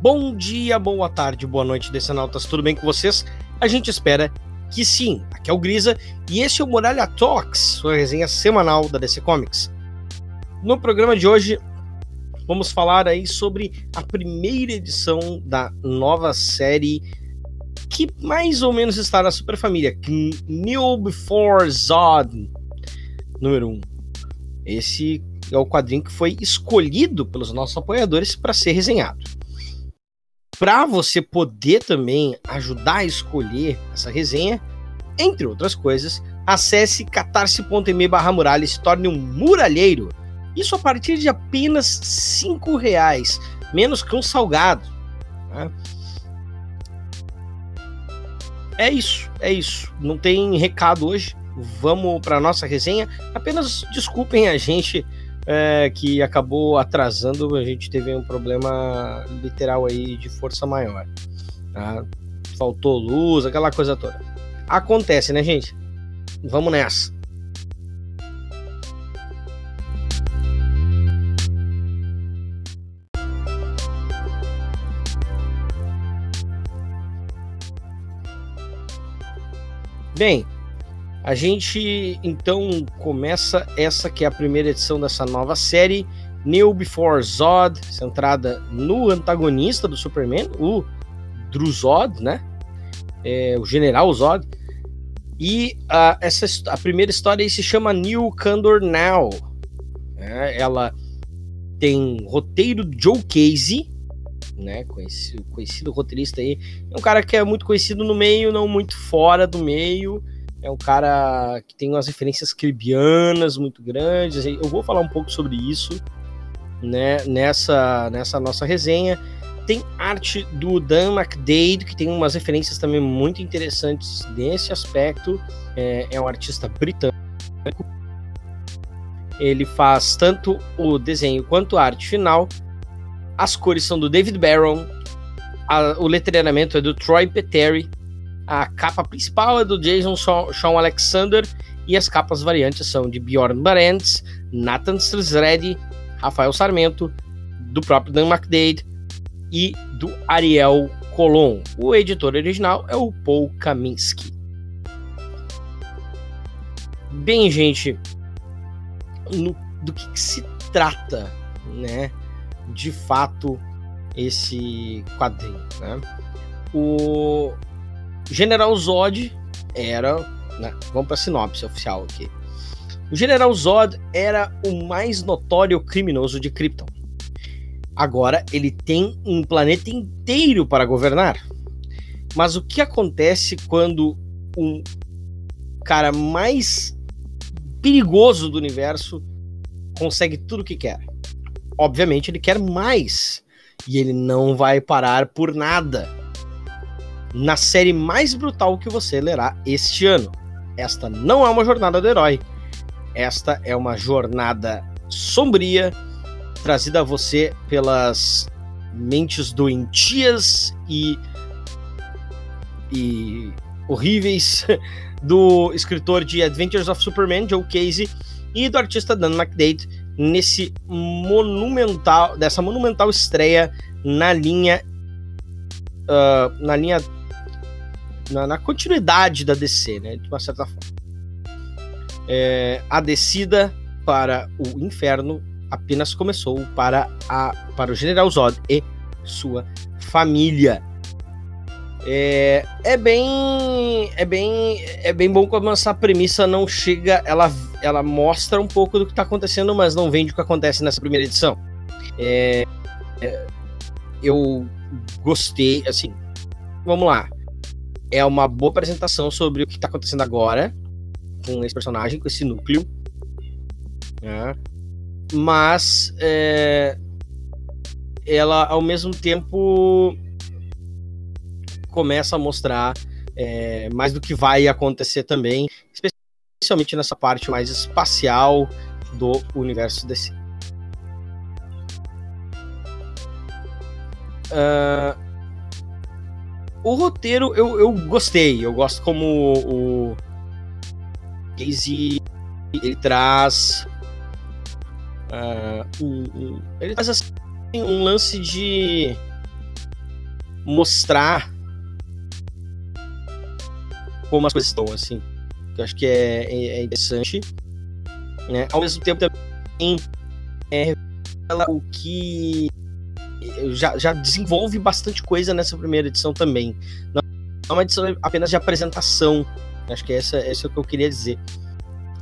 Bom dia, boa tarde, boa noite, Decenautas, tudo bem com vocês? A gente espera que sim. Aqui é o Grisa e esse é o Muralha Talks, sua resenha semanal da DC Comics. No programa de hoje, vamos falar aí sobre a primeira edição da nova série que mais ou menos está na Super Família, New Before Zod, número 1. Um. Esse é o quadrinho que foi escolhido pelos nossos apoiadores para ser resenhado. Para você poder também ajudar a escolher essa resenha, entre outras coisas, acesse catarse.me barra muralha e se torne um muralheiro. Isso a partir de apenas cinco reais, menos que um salgado. Tá? É isso, é isso. Não tem recado hoje. Vamos para nossa resenha. Apenas desculpem a gente é, que acabou atrasando, a gente teve um problema literal aí de força maior. Tá? Faltou luz, aquela coisa toda. Acontece, né, gente? Vamos nessa. Bem, a gente então começa essa que é a primeira edição dessa nova série, New Before Zod, centrada no antagonista do Superman, o Druzod, né? É, o General Zod. E a, essa, a primeira história se chama New Candor Now. É, ela tem roteiro do Joe Casey, né? Conhecido, conhecido roteirista aí. É um cara que é muito conhecido no meio, não muito fora do meio é um cara que tem umas referências cribianas muito grandes. Eu vou falar um pouco sobre isso né, nessa, nessa nossa resenha. Tem arte do Dan McDade, que tem umas referências também muito interessantes nesse aspecto. É, é um artista britânico. Ele faz tanto o desenho quanto a arte final. As cores são do David Barron. A, o letreiramento é do Troy Peteri. A capa principal é do Jason Sean Alexander e as capas variantes são de Bjorn Barentz, Nathan Sreddy, Rafael Sarmento, do próprio Dan McDade e do Ariel Colon. O editor original é o Paul Kaminsky. Bem, gente, no, do que, que se trata, né? De fato, esse quadrinho, né? O, General Zod era. Né, vamos para a sinopse oficial aqui. O General Zod era o mais notório criminoso de Krypton. Agora ele tem um planeta inteiro para governar. Mas o que acontece quando um cara mais perigoso do universo consegue tudo o que quer? Obviamente ele quer mais. E ele não vai parar por nada na série mais brutal que você lerá este ano. Esta não é uma jornada do herói. Esta é uma jornada sombria trazida a você pelas mentes doentias e e horríveis do escritor de Adventures of Superman, Joe Casey, e do artista Dan McDade nesse monumental dessa monumental estreia na linha uh, na linha na, na continuidade da DC, né? De uma certa forma. É, a descida para o inferno apenas começou para, a, para o General Zod e sua família. É, é bem é bem é bem bom como essa premissa não chega ela ela mostra um pouco do que está acontecendo mas não vende o que acontece nessa primeira edição é, é, eu gostei assim vamos lá é uma boa apresentação sobre o que está acontecendo agora com esse personagem, com esse núcleo. Né? Mas é, ela, ao mesmo tempo, começa a mostrar é, mais do que vai acontecer também, especialmente nessa parte mais espacial do universo DC. Uh, o roteiro eu, eu gostei. Eu gosto como o Casey ele traz uh, um, um, ele traz assim, um lance de mostrar como as coisas estão, assim. Eu acho que é, é, é interessante. Né? Ao mesmo tempo também é, o que já, já desenvolve bastante coisa nessa primeira edição também. Não é uma edição apenas de apresentação. Acho que essa, essa é o que eu queria dizer.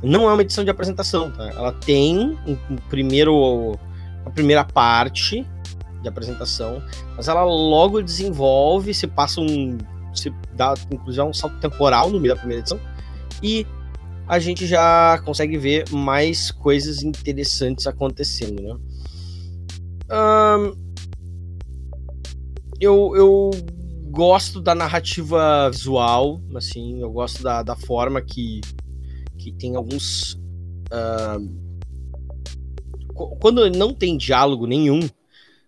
Não é uma edição de apresentação, tá? Ela tem um, primeiro, a primeira parte de apresentação, mas ela logo desenvolve, se passa um. se dá inclusive um salto temporal no meio da primeira edição, e a gente já consegue ver mais coisas interessantes acontecendo, né? Um, eu, eu gosto da narrativa visual, assim, eu gosto da, da forma que, que tem alguns. Uh, quando não tem diálogo nenhum,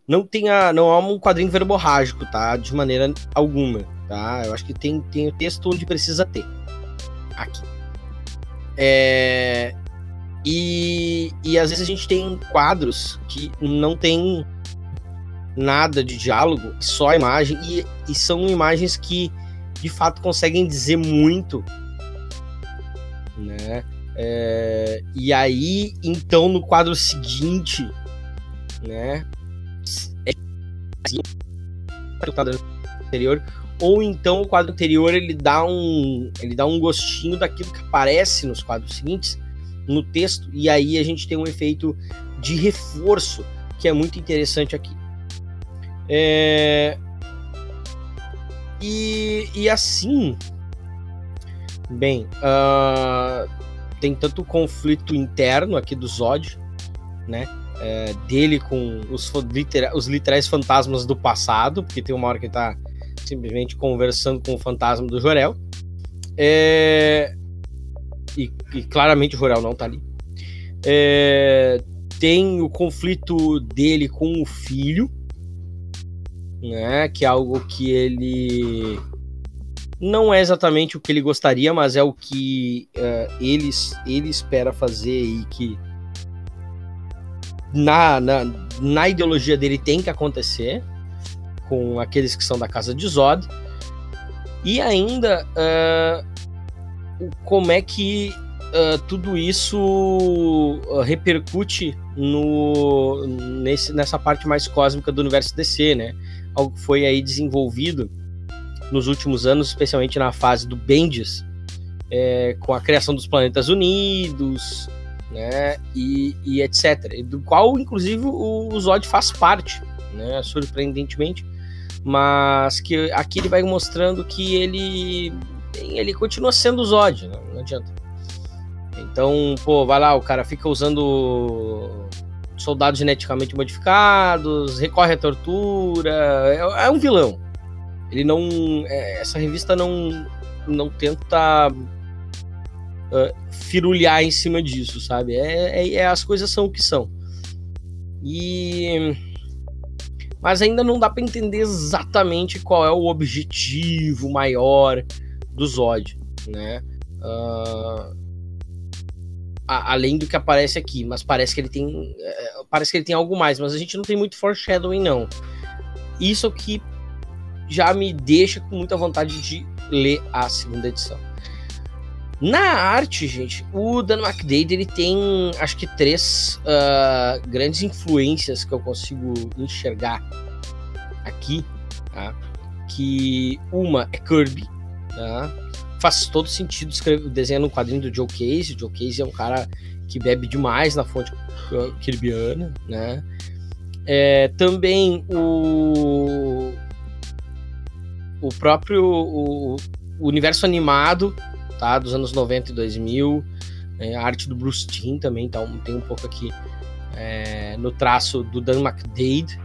não tem a, não há um quadrinho verborrágico, tá? De maneira alguma, tá? Eu acho que tem, tem o texto onde precisa ter. Aqui. É, e, e às vezes a gente tem quadros que não tem nada de diálogo, só imagem, e, e são imagens que de fato conseguem dizer muito, né? É, e aí, então, no quadro seguinte, né? É anterior, ou então o quadro anterior ele dá um ele dá um gostinho daquilo que aparece nos quadros seguintes no texto e aí a gente tem um efeito de reforço que é muito interessante aqui é... E, e assim, bem, uh, tem tanto conflito interno aqui do Zod, né? É, dele com os, litera os literais fantasmas do passado, porque tem uma hora que ele tá simplesmente conversando com o fantasma do Jorel. É, e, e, claramente o Jorel não tá ali. É, tem o conflito dele com o filho, né? Que é algo que ele não é exatamente o que ele gostaria, mas é o que uh, ele, ele espera fazer e que na, na, na, ideologia dele tem que acontecer com aqueles que são da casa de Zod. E ainda uh, como é que uh, tudo isso repercute no, nesse, nessa parte mais cósmica do universo DC, né? Algo que foi aí desenvolvido nos últimos anos, especialmente na fase do Bendis, é, com a criação dos Planetas Unidos, né, e, e, etc. Do qual, inclusive, o, Zod faz parte, né, surpreendentemente, mas que aqui ele vai mostrando que ele ele continua sendo o Zod, né, não adianta. Então, pô, vai lá, o cara fica usando soldados geneticamente modificados, recorre à tortura, é, é um vilão. Ele não, é, essa revista não, não tenta uh, firulhar em cima disso, sabe? É, é, é, as coisas são o que são. E mas ainda não dá para entender exatamente qual é o objetivo maior do Zod, né? Uh, a, além do que aparece aqui, mas parece que ele tem é, parece que ele tem algo mais, mas a gente não tem muito foreshadowing não. Isso que já me deixa com muita vontade de ler a segunda edição. Na arte, gente, o Dan McDade ele tem, acho que três uh, grandes influências que eu consigo enxergar aqui, tá? Que uma é Kirby, tá? Faz todo sentido escrever, desenhando um quadrinho do Joe Case. O Joe Case é um cara que bebe demais na fonte kirbiana, né? É, também o o próprio o, o, universo animado, tá? Dos anos 90 e 2000, né? a arte do Bruce Timm também tá, tem um pouco aqui é, no traço do Dan McDade.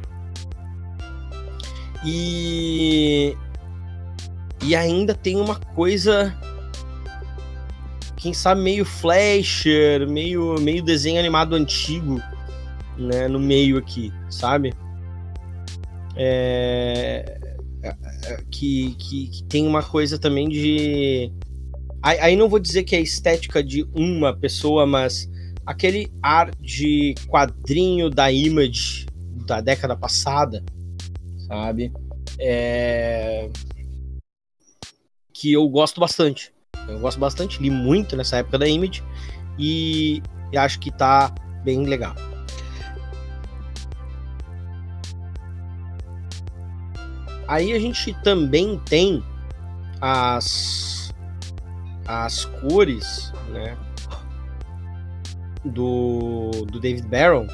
E e ainda tem uma coisa. Quem sabe meio flasher, meio, meio desenho animado antigo, né? No meio aqui, sabe? É, é, é que, que, que, tem uma coisa também de. Aí não vou dizer que é estética de uma pessoa, mas aquele ar de quadrinho da Image da década passada, sabe? é... que eu gosto bastante. Eu gosto bastante, li muito nessa época da Image e, acho que tá bem legal. Aí a gente também tem as as cores, né, do, do David Barron,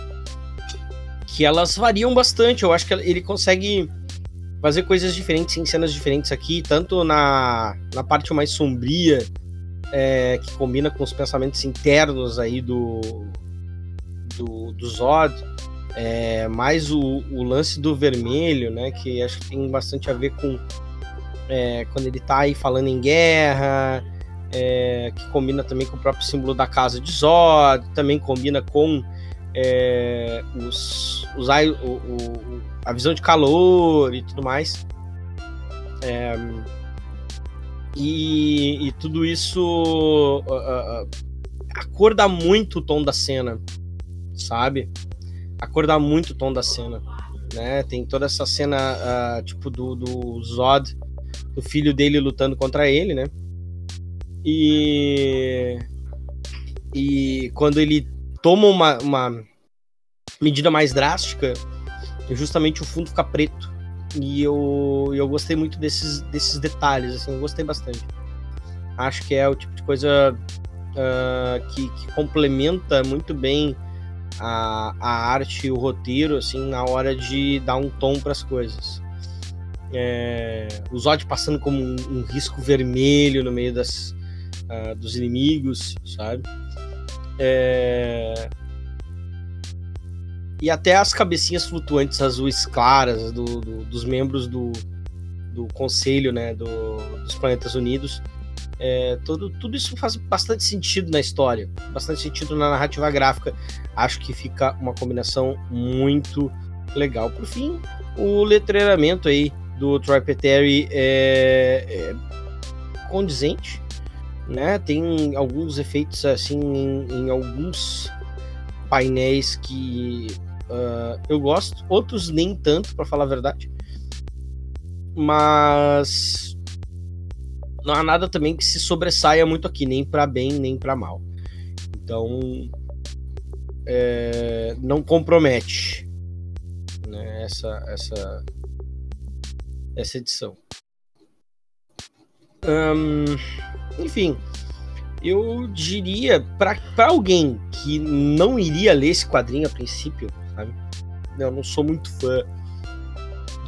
que elas variam bastante. Eu acho que ele consegue fazer coisas diferentes em cenas diferentes aqui, tanto na, na parte mais sombria, é, que combina com os pensamentos internos aí do, do, do Zod, é, mais o, o, lance do vermelho, né, que acho que tem bastante a ver com é, quando ele tá aí falando em guerra, é, que combina também com o próprio símbolo da casa de Zod, também combina com é, os, o, o, a visão de calor e tudo mais. É, e, e, tudo isso uh, acorda muito o tom da cena, sabe? Acorda muito o tom da cena, né? Tem toda essa cena uh, tipo do, do Zod, do filho dele lutando contra ele, né? E e quando ele toma uma, uma medida mais drástica, justamente o fundo fica preto. E eu, eu gostei muito desses, desses detalhes, assim, eu gostei bastante. Acho que é o tipo de coisa uh, que, que, complementa muito bem a, a arte e o roteiro, assim, na hora de dar um tom para as coisas. É, o Zod passando como um, um, risco vermelho no meio das, uh, dos inimigos, sabe? É, e até as cabecinhas flutuantes azuis claras do, do, dos membros do, do conselho né, do, dos Planetas Unidos. É, todo, tudo isso faz bastante sentido na história, bastante sentido na narrativa gráfica. Acho que fica uma combinação muito legal. Por fim, o letreiramento aí do Troy Peteri é, é condizente, né? Tem alguns efeitos assim em, em alguns painéis que uh, eu gosto, outros nem tanto, para falar a verdade. Mas não há nada também que se sobressaia muito aqui, nem para bem, nem para mal. Então, é, não compromete né, essa, essa, essa edição. Um, enfim, eu diria para alguém que não iria ler esse quadrinho a princípio, sabe? Eu não sou muito fã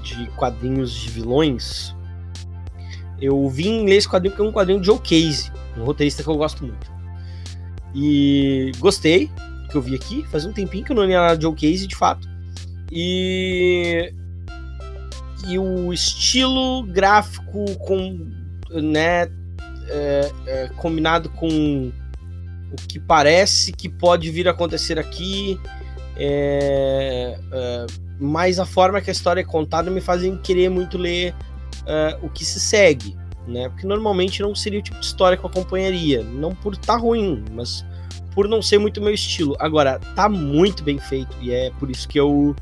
de quadrinhos de vilões. Eu vim ler esse quadrinho porque é um quadrinho de Joe Casey, um roteirista que eu gosto muito. E gostei que eu vi aqui. Faz um tempinho que eu não li nada de Joe Casey, de fato. E e o estilo gráfico com né é, é, combinado com o que parece que pode vir a acontecer aqui, é, é, mas a forma que a história é contada me fazem querer muito ler é, o que se segue, né? Porque normalmente não seria o tipo de história que eu acompanharia, não por estar tá ruim, mas por não ser muito meu estilo. Agora, tá muito bem feito e é por isso que eu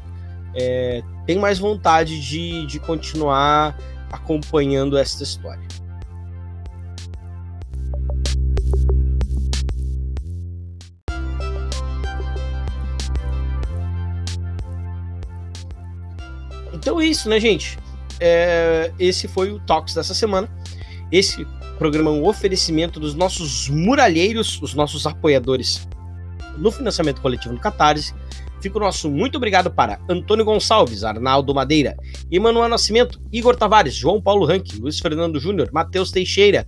é, tenho mais vontade de, de continuar acompanhando essa história. Então é isso, né, gente? É, esse foi o Talks dessa semana. Esse programa é um oferecimento dos nossos muralheiros, os nossos apoiadores no financiamento coletivo no Catarse. Fica o nosso muito obrigado para Antônio Gonçalves, Arnaldo Madeira, Emanuel Nascimento, Igor Tavares, João Paulo Ranque, Luiz Fernando Júnior, Matheus Teixeira,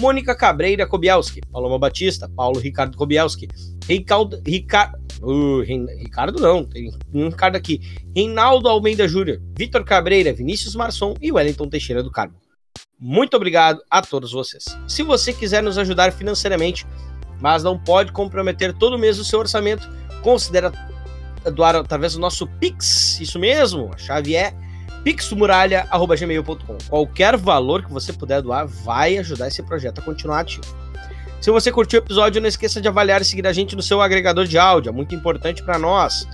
Mônica Cabreira Kobielski, Paloma Batista, Paulo Ricardo Kobielski, Ricardo, Ricardo, Uh, Ricardo não, tem um Ricardo aqui. Reinaldo Almeida Júnior, Vitor Cabreira, Vinícius Marçom e Wellington Teixeira do Carmo. Muito obrigado a todos vocês. Se você quiser nos ajudar financeiramente, mas não pode comprometer todo mês o seu orçamento, considere doar através do nosso Pix. Isso mesmo, a chave é pixmuralha.gmail.com. Qualquer valor que você puder doar vai ajudar esse projeto a continuar ativo. Se você curtiu o episódio, não esqueça de avaliar e seguir a gente no seu agregador de áudio, é muito importante para nós.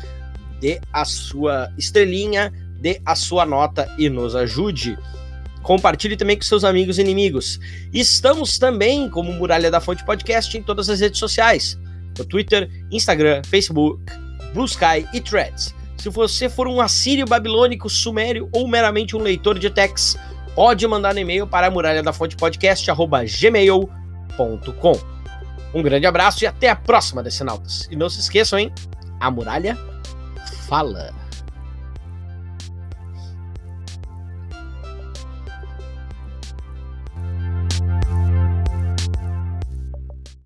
Dê a sua estrelinha dê a sua nota e nos ajude. Compartilhe também com seus amigos e inimigos. Estamos também, como Muralha da Fonte Podcast, em todas as redes sociais: no Twitter, Instagram, Facebook, Blue Sky e Threads. Se você for um assírio babilônico, sumério ou meramente um leitor de texts, pode mandar no e-mail para muralha da fonte podcast@gmail.com. Um grande abraço e até a próxima, Decenautas. E não se esqueçam, hein? A muralha fala.